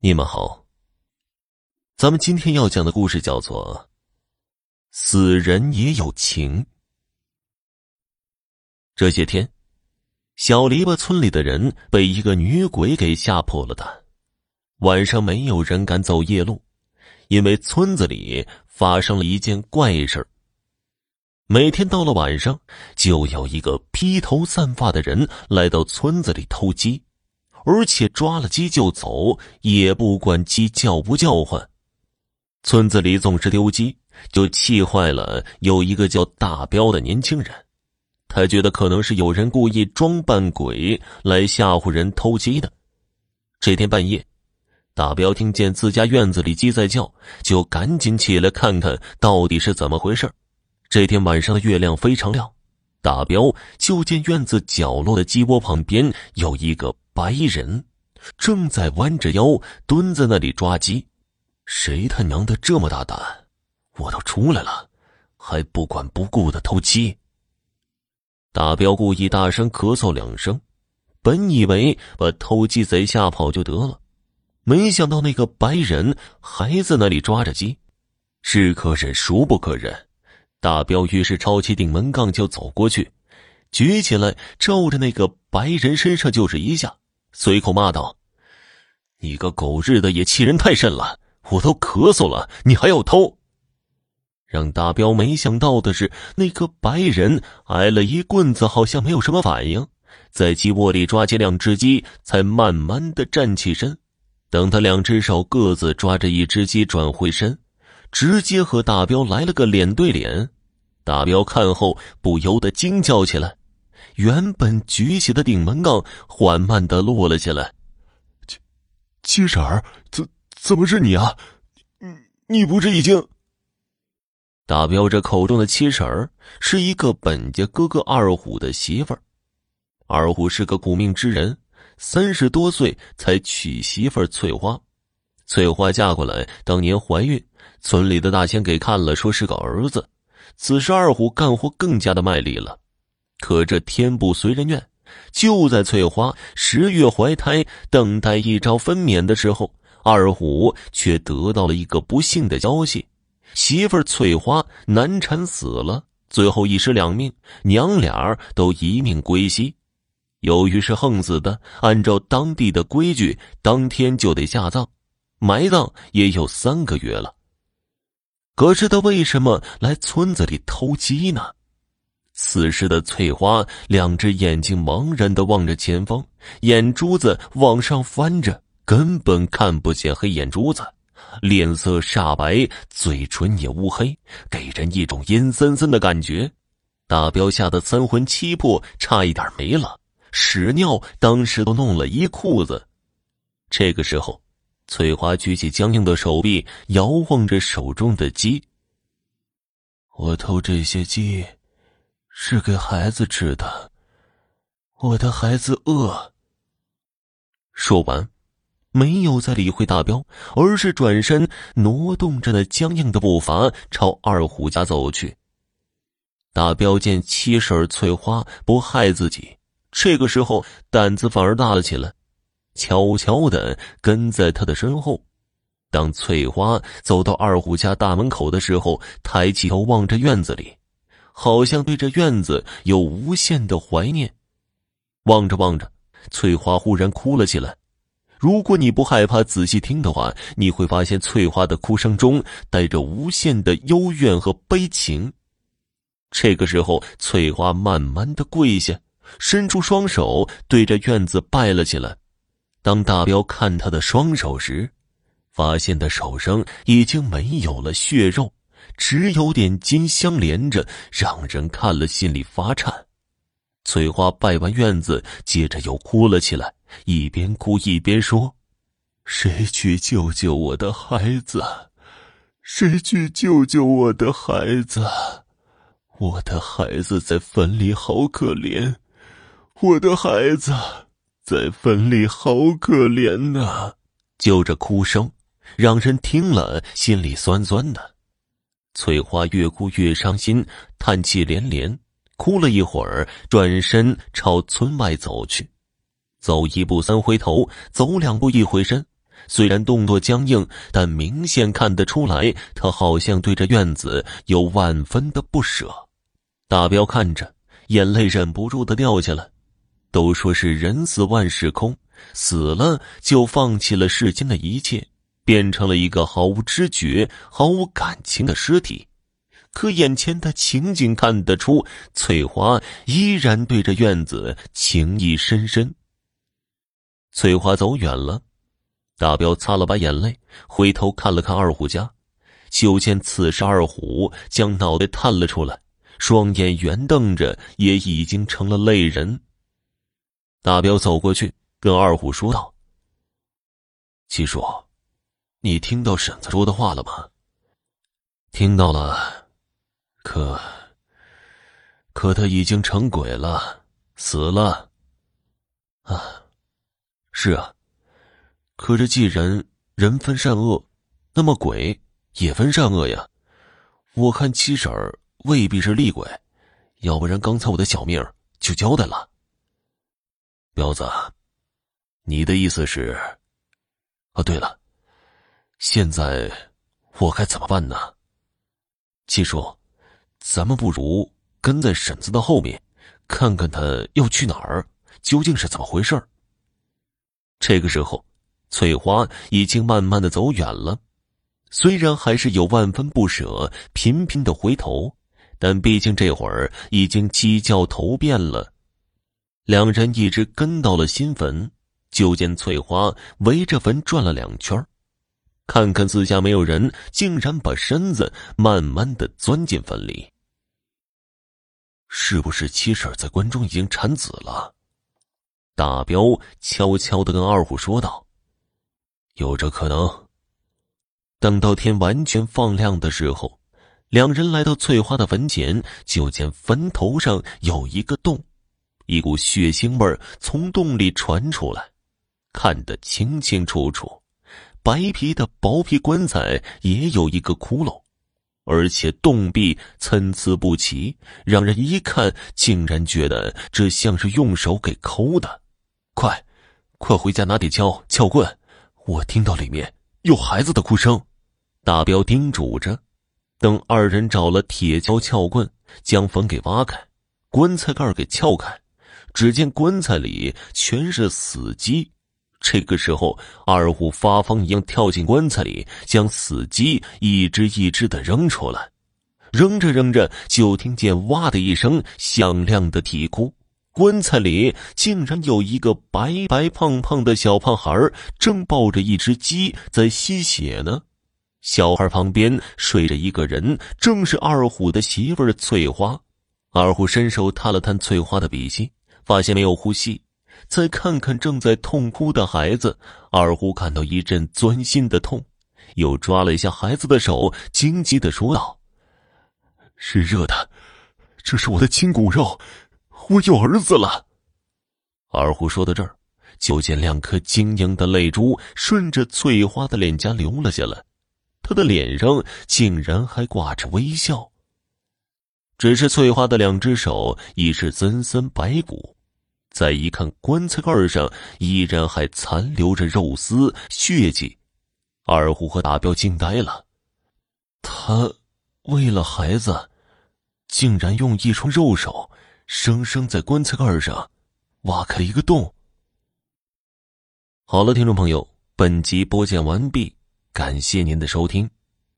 你们好。咱们今天要讲的故事叫做《死人也有情》。这些天，小篱笆村里的人被一个女鬼给吓破了胆，晚上没有人敢走夜路，因为村子里发生了一件怪事每天到了晚上，就有一个披头散发的人来到村子里偷鸡。而且抓了鸡就走，也不管鸡叫不叫唤。村子里总是丢鸡，就气坏了有一个叫大彪的年轻人。他觉得可能是有人故意装扮鬼来吓唬人偷鸡的。这天半夜，大彪听见自家院子里鸡在叫，就赶紧起来看看到底是怎么回事。这天晚上的月亮非常亮，大彪就见院子角落的鸡窝旁边有一个。白人正在弯着腰蹲在那里抓鸡，谁他娘的这么大胆？我都出来了，还不管不顾的偷鸡。大彪故意大声咳嗽两声，本以为把偷鸡贼吓跑就得了，没想到那个白人还在那里抓着鸡，是可忍孰不可忍。大彪于是抄起顶门杠就走过去，举起来照着那个白人身上就是一下。随口骂道：“你个狗日的，也欺人太甚了！我都咳嗽了，你还要偷？”让大彪没想到的是，那个白人挨了一棍子，好像没有什么反应，在鸡窝里抓起两只鸡，才慢慢的站起身。等他两只手各自抓着一只鸡转回身，直接和大彪来了个脸对脸。大彪看后不由得惊叫起来。原本举起的顶门杠缓慢的落了下来。七七婶儿，怎怎么是你啊？你你不是已经？大彪这口中的七婶儿是一个本家哥哥二虎的媳妇儿。二虎是个苦命之人，三十多岁才娶媳妇儿翠花。翠花嫁过来当年怀孕，村里的大仙给看了，说是个儿子。此时二虎干活更加的卖力了。可这天不随人愿，就在翠花十月怀胎、等待一朝分娩的时候，二虎却得到了一个不幸的消息：媳妇翠花难产死了，最后一尸两命，娘俩都一命归西。由于是横死的，按照当地的规矩，当天就得下葬，埋葬也有三个月了。可是他为什么来村子里偷鸡呢？此时的翠花，两只眼睛茫然的望着前方，眼珠子往上翻着，根本看不见黑眼珠子，脸色煞白，嘴唇也乌黑，给人一种阴森森的感觉。大彪吓得三魂七魄，差一点没了，屎尿当时都弄了一裤子。这个时候，翠花举起僵硬的手臂，摇晃着手中的鸡。我偷这些鸡。是给孩子吃的，我的孩子饿。说完，没有再理会大彪，而是转身挪动着那僵硬的步伐朝二虎家走去。大彪见七婶翠花不害自己，这个时候胆子反而大了起来，悄悄的跟在他的身后。当翠花走到二虎家大门口的时候，抬起头望着院子里。好像对这院子有无限的怀念，望着望着，翠花忽然哭了起来。如果你不害怕，仔细听的话，你会发现翠花的哭声中带着无限的幽怨和悲情。这个时候，翠花慢慢的跪下，伸出双手对着院子拜了起来。当大彪看他的双手时，发现的手上已经没有了血肉。只有点金相连着，让人看了心里发颤。翠花拜完院子，接着又哭了起来，一边哭一边说：“谁去救救我的孩子？谁去救救我的孩子？我的孩子在坟里好可怜，我的孩子在坟里好可怜呐！”就这哭声，让人听了心里酸酸的。翠花越哭越伤心，叹气连连。哭了一会儿，转身朝村外走去。走一步三回头，走两步一回身。虽然动作僵硬，但明显看得出来，他好像对着院子有万分的不舍。大彪看着，眼泪忍不住的掉下来。都说是人死万事空，死了就放弃了世间的一切，变成了一个毫无知觉、毫无感情的尸体。可眼前的情景看得出，翠花依然对着院子情意深深。翠花走远了。大彪擦了把眼泪，回头看了看二虎家，就见此时二虎将脑袋探了出来，双眼圆瞪着，也已经成了泪人。大彪走过去，跟二虎说道：“七叔，你听到婶子说的话了吗？”“听到了，可……可他已经成鬼了，死了。”“啊，是啊。”可是，既然人分善恶，那么鬼也分善恶呀。我看七婶儿未必是厉鬼，要不然刚才我的小命就交代了。彪子，你的意思是？哦，对了，现在我该怎么办呢？七叔，咱们不如跟在婶子的后面，看看她要去哪儿，究竟是怎么回事这个时候。翠花已经慢慢的走远了，虽然还是有万分不舍，频频的回头，但毕竟这会儿已经鸡叫头遍了。两人一直跟到了新坟，就见翠花围着坟转了两圈，看看四下没有人，竟然把身子慢慢的钻进坟里。是不是七婶在关中已经产子了？大彪悄悄的跟二虎说道。有这可能。等到天完全放亮的时候，两人来到翠花的坟前，就见坟头上有一个洞，一股血腥味从洞里传出来，看得清清楚楚。白皮的薄皮棺材也有一个窟窿，而且洞壁参差不齐，让人一看竟然觉得这像是用手给抠的。快，快回家拿铁锹、撬棍。我听到里面有孩子的哭声，大彪叮嘱着。等二人找了铁锹、撬棍，将坟给挖开，棺材盖给撬开，只见棺材里全是死鸡。这个时候，二虎发疯一样跳进棺材里，将死鸡一只一只的扔出来。扔着扔着，就听见“哇”的一声响亮的啼哭。棺材里竟然有一个白白胖胖的小胖孩正抱着一只鸡在吸血呢。小孩旁边睡着一个人，正是二虎的媳妇翠花。二虎伸手探了探翠花的鼻息，发现没有呼吸。再看看正在痛哭的孩子，二虎感到一阵钻心的痛，又抓了一下孩子的手，惊急的说道：“是热的，这是我的亲骨肉。”我有儿子了。二虎说到这儿，就见两颗晶莹的泪珠顺着翠花的脸颊流了下来，她的脸上竟然还挂着微笑。只是翠花的两只手已是森森白骨，再一看棺材盖上依然还残留着肉丝血迹，二虎和大彪惊呆了。他为了孩子，竟然用一双肉手。生生在棺材盖上挖开了一个洞。好了，听众朋友，本集播讲完毕，感谢您的收听。